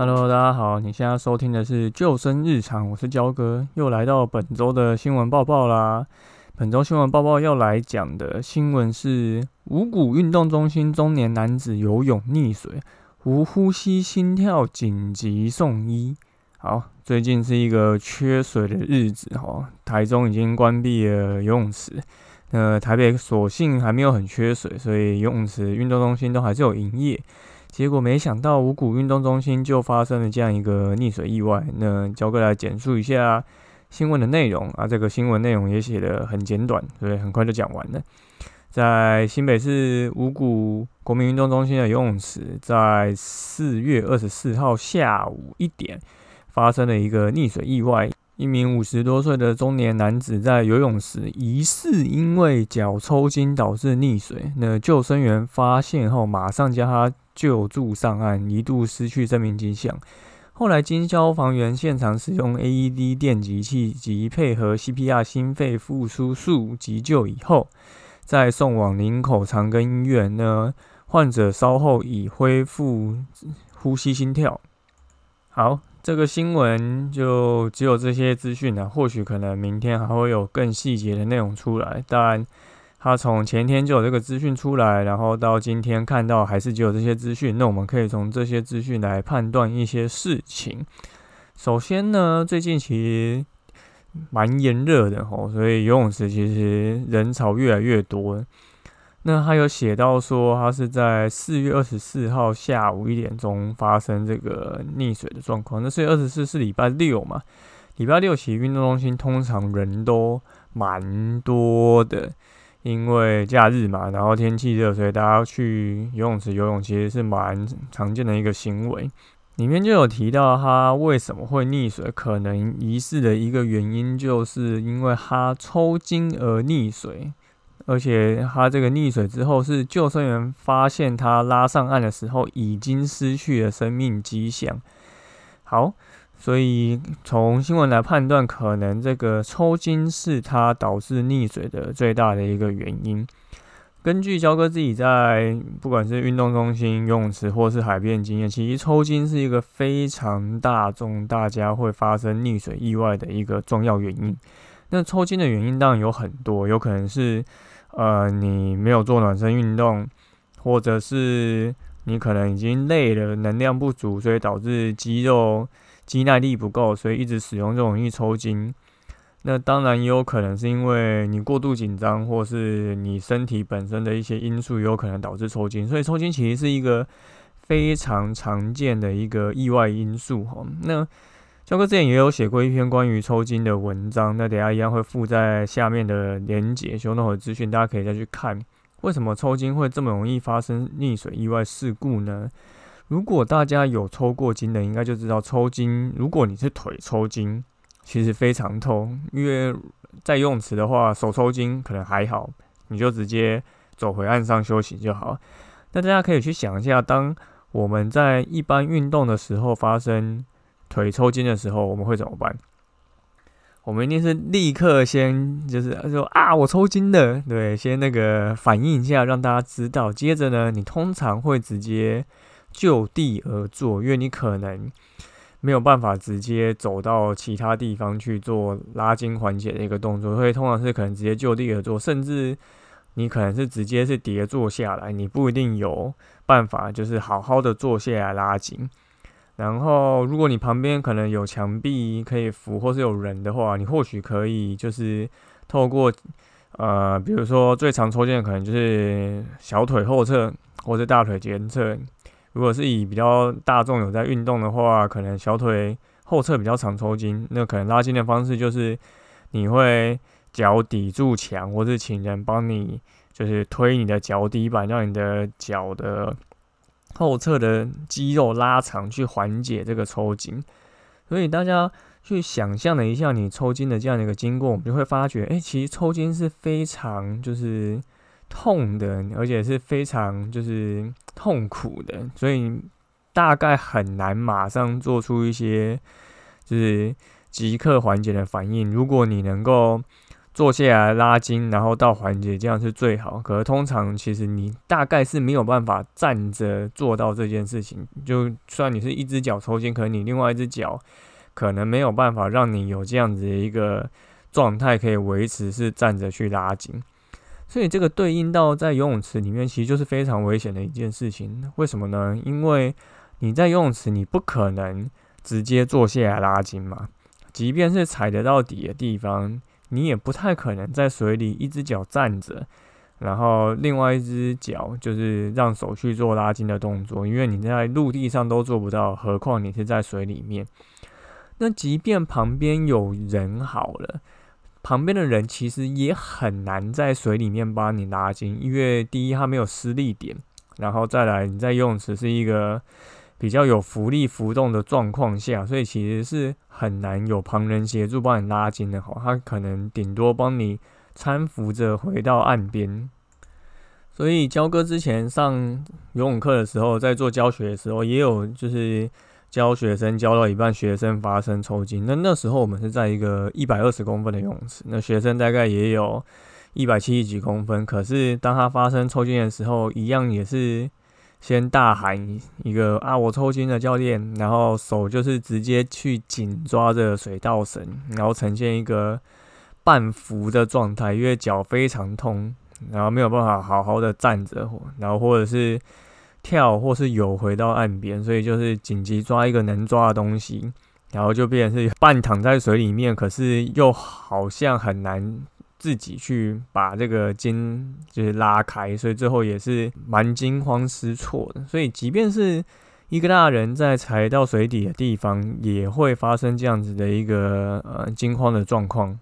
Hello，大家好，你现在收听的是救生日常，我是焦哥，又来到本周的新闻报报啦。本周新闻报报要来讲的新闻是五谷运动中心中年男子游泳溺水，无呼吸心跳紧急送医。好，最近是一个缺水的日子哈，台中已经关闭了游泳池，那台北所幸还没有很缺水，所以游泳池、运动中心都还是有营业。结果没想到五谷运动中心就发生了这样一个溺水意外。那交哥来简述一下新闻的内容啊，这个新闻内容也写得很简短，所以很快就讲完了。在新北市五谷国民运动中心的游泳池，在四月二十四号下午一点发生了一个溺水意外。一名五十多岁的中年男子在游泳时疑似因为脚抽筋导致溺水，那救生员发现后马上将他救助上岸，一度失去生命迹象。后来经消防员现场使用 AED 电击器及配合 CPR 心肺复苏术急救以后，再送往林口长庚医院。呢，患者稍后已恢复呼吸心跳。好。这个新闻就只有这些资讯了，或许可能明天还会有更细节的内容出来。但他从前天就有这个资讯出来，然后到今天看到还是只有这些资讯，那我们可以从这些资讯来判断一些事情。首先呢，最近其实蛮炎热的吼，所以游泳池其实人潮越来越多。那他有写到说，他是在四月二十四号下午一点钟发生这个溺水的状况。那四月二十四是礼拜六嘛？礼拜六其实运动中心通常人都蛮多的，因为假日嘛，然后天气热，所以大家去游泳池游泳其实是蛮常见的一个行为。里面就有提到他为什么会溺水，可能疑似的一个原因就是因为他抽筋而溺水。而且他这个溺水之后，是救生员发现他拉上岸的时候，已经失去了生命迹象。好，所以从新闻来判断，可能这个抽筋是他导致溺水的最大的一个原因。根据焦哥自己在不管是运动中心、游泳池或是海边经验，其实抽筋是一个非常大众、大家会发生溺水意外的一个重要原因。那抽筋的原因当然有很多，有可能是。呃，你没有做暖身运动，或者是你可能已经累了，能量不足，所以导致肌肉肌耐力不够，所以一直使用就容易抽筋。那当然也有可能是因为你过度紧张，或是你身体本身的一些因素，也有可能导致抽筋。所以抽筋其实是一个非常常见的一个意外因素哈。那肖哥之前也有写过一篇关于抽筋的文章，那等下一样会附在下面的连结，修那会资讯，大家可以再去看。为什么抽筋会这么容易发生溺水意外事故呢？如果大家有抽过筋的，应该就知道抽筋。如果你是腿抽筋，其实非常痛，因为在游泳池的话，手抽筋可能还好，你就直接走回岸上休息就好。那大家可以去想一下，当我们在一般运动的时候发生。腿抽筋的时候，我们会怎么办？我们一定是立刻先就是说啊，我抽筋了，对，先那个反应一下，让大家知道。接着呢，你通常会直接就地而坐，因为你可能没有办法直接走到其他地方去做拉筋缓解的一个动作，所以通常是可能直接就地而坐，甚至你可能是直接是叠坐下来，你不一定有办法就是好好的坐下来拉筋。然后，如果你旁边可能有墙壁可以扶，或是有人的话，你或许可以就是透过呃，比如说最常抽筋的可能就是小腿后侧或者大腿前侧。如果是以比较大众有在运动的话，可能小腿后侧比较常抽筋，那可能拉筋的方式就是你会脚抵住墙，或是请人帮你就是推你的脚底板，让你的脚的。后侧的肌肉拉长去缓解这个抽筋，所以大家去想象了一下你抽筋的这样的一个经过，我们就会发觉，哎，其实抽筋是非常就是痛的，而且是非常就是痛苦的，所以大概很难马上做出一些就是即刻缓解的反应。如果你能够坐下来拉筋，然后到缓解，这样是最好。可是通常其实你大概是没有办法站着做到这件事情。就算你是一只脚抽筋，可能你另外一只脚可能没有办法让你有这样子的一个状态可以维持是站着去拉筋。所以这个对应到在游泳池里面，其实就是非常危险的一件事情。为什么呢？因为你在游泳池，你不可能直接坐下来拉筋嘛。即便是踩得到底的地方。你也不太可能在水里一只脚站着，然后另外一只脚就是让手去做拉筋的动作，因为你在陆地上都做不到，何况你是在水里面。那即便旁边有人好了，旁边的人其实也很难在水里面帮你拉筋，因为第一他没有施力点，然后再来你在游泳池是一个。比较有浮力浮动的状况下，所以其实是很难有旁人协助帮你拉筋的哈。他可能顶多帮你搀扶着回到岸边。所以焦哥之前上游泳课的时候，在做教学的时候，也有就是教学生教到一半，学生发生抽筋。那那时候我们是在一个一百二十公分的泳池，那学生大概也有一百七十几公分。可是当他发生抽筋的时候，一样也是。先大喊一个啊，我抽筋了，教练，然后手就是直接去紧抓着水稻绳，然后呈现一个半浮的状态，因为脚非常痛，然后没有办法好好的站着，然后或者是跳或是游回到岸边，所以就是紧急抓一个能抓的东西，然后就变成是半躺在水里面，可是又好像很难。自己去把这个筋就是拉开，所以最后也是蛮惊慌失措的。所以即便是一个大人在踩到水底的地方，也会发生这样子的一个呃惊慌的状况。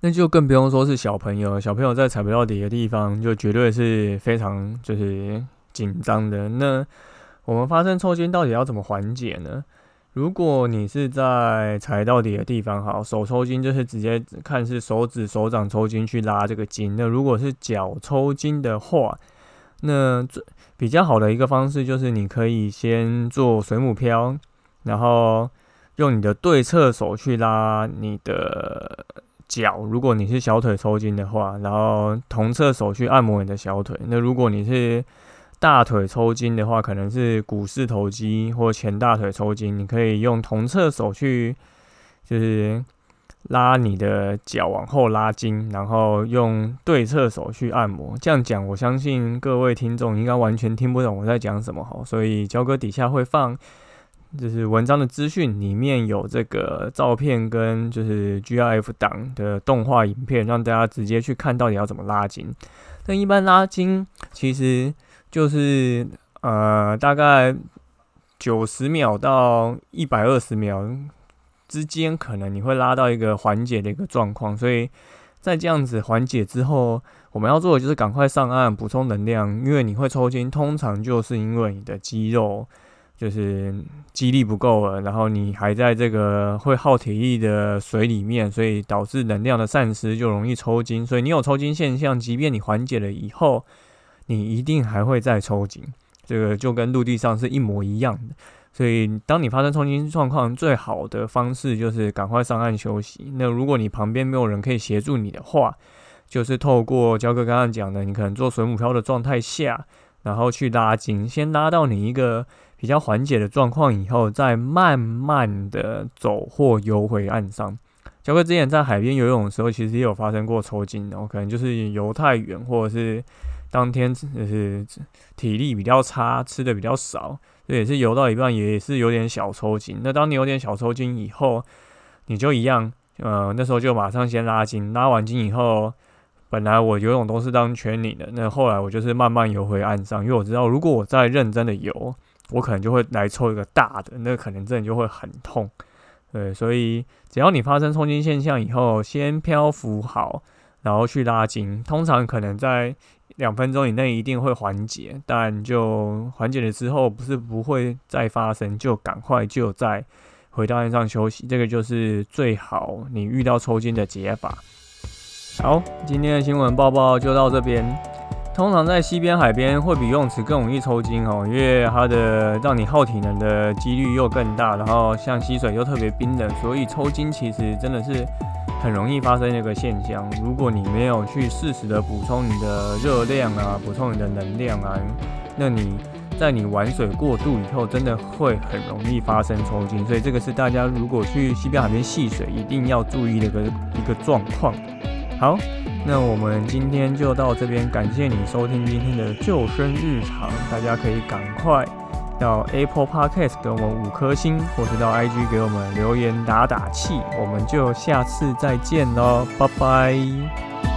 那就更不用说是小朋友了，小朋友在踩不到底的地方，就绝对是非常就是紧张的。那我们发生抽筋到底要怎么缓解呢？如果你是在踩到底的地方，好，手抽筋就是直接看是手指、手掌抽筋去拉这个筋。那如果是脚抽筋的话，那最比较好的一个方式就是你可以先做水母漂，然后用你的对侧手去拉你的脚。如果你是小腿抽筋的话，然后同侧手去按摩你的小腿。那如果你是大腿抽筋的话，可能是股四头肌或前大腿抽筋，你可以用同侧手去，就是拉你的脚往后拉筋，然后用对侧手去按摩。这样讲，我相信各位听众应该完全听不懂我在讲什么哈。所以焦哥底下会放，就是文章的资讯里面有这个照片跟就是 GIF 档的动画影片，让大家直接去看到底要怎么拉筋。但一般拉筋其实。就是呃，大概九十秒到一百二十秒之间，可能你会拉到一个缓解的一个状况。所以在这样子缓解之后，我们要做的就是赶快上岸补充能量，因为你会抽筋，通常就是因为你的肌肉就是肌力不够了，然后你还在这个会耗体力的水里面，所以导致能量的散失，就容易抽筋。所以你有抽筋现象，即便你缓解了以后。你一定还会再抽筋，这个就跟陆地上是一模一样的。所以，当你发生抽筋状况，最好的方式就是赶快上岸休息。那如果你旁边没有人可以协助你的话，就是透过焦哥刚刚讲的，你可能做水母漂的状态下，然后去拉筋，先拉到你一个比较缓解的状况以后，再慢慢的走或游回岸上。焦哥之前在海边游泳的时候，其实也有发生过抽筋，然后可能就是游太远，或者是。当天就是体力比较差，吃的比较少，这也是游到一半也是有点小抽筋。那当你有点小抽筋以后，你就一样，呃，那时候就马上先拉筋，拉完筋以后，本来我游泳都是当圈领的，那后来我就是慢慢游回岸上，因为我知道如果我再认真的游，我可能就会来抽一个大的，那可能真的就会很痛。对，所以只要你发生抽筋现象以后，先漂浮好，然后去拉筋，通常可能在。两分钟以内一定会缓解，但就缓解了之后，不是不会再发生，就赶快就再回到岸上休息，这个就是最好你遇到抽筋的解法。好，今天的新闻报报就到这边。通常在西边海边会比游泳池更容易抽筋哦，因为它的让你耗体能的几率又更大，然后像溪水又特别冰冷，所以抽筋其实真的是。很容易发生一个现象，如果你没有去适时的补充你的热量啊，补充你的能量啊，那你在你玩水过度以后，真的会很容易发生抽筋。所以这个是大家如果去西边海边戏水一定要注意的一个一个状况。好，那我们今天就到这边，感谢你收听今天的救生日常，大家可以赶快。到 Apple Podcast 给我们五颗星，或是到 IG 给我们留言打打气，我们就下次再见喽，拜拜。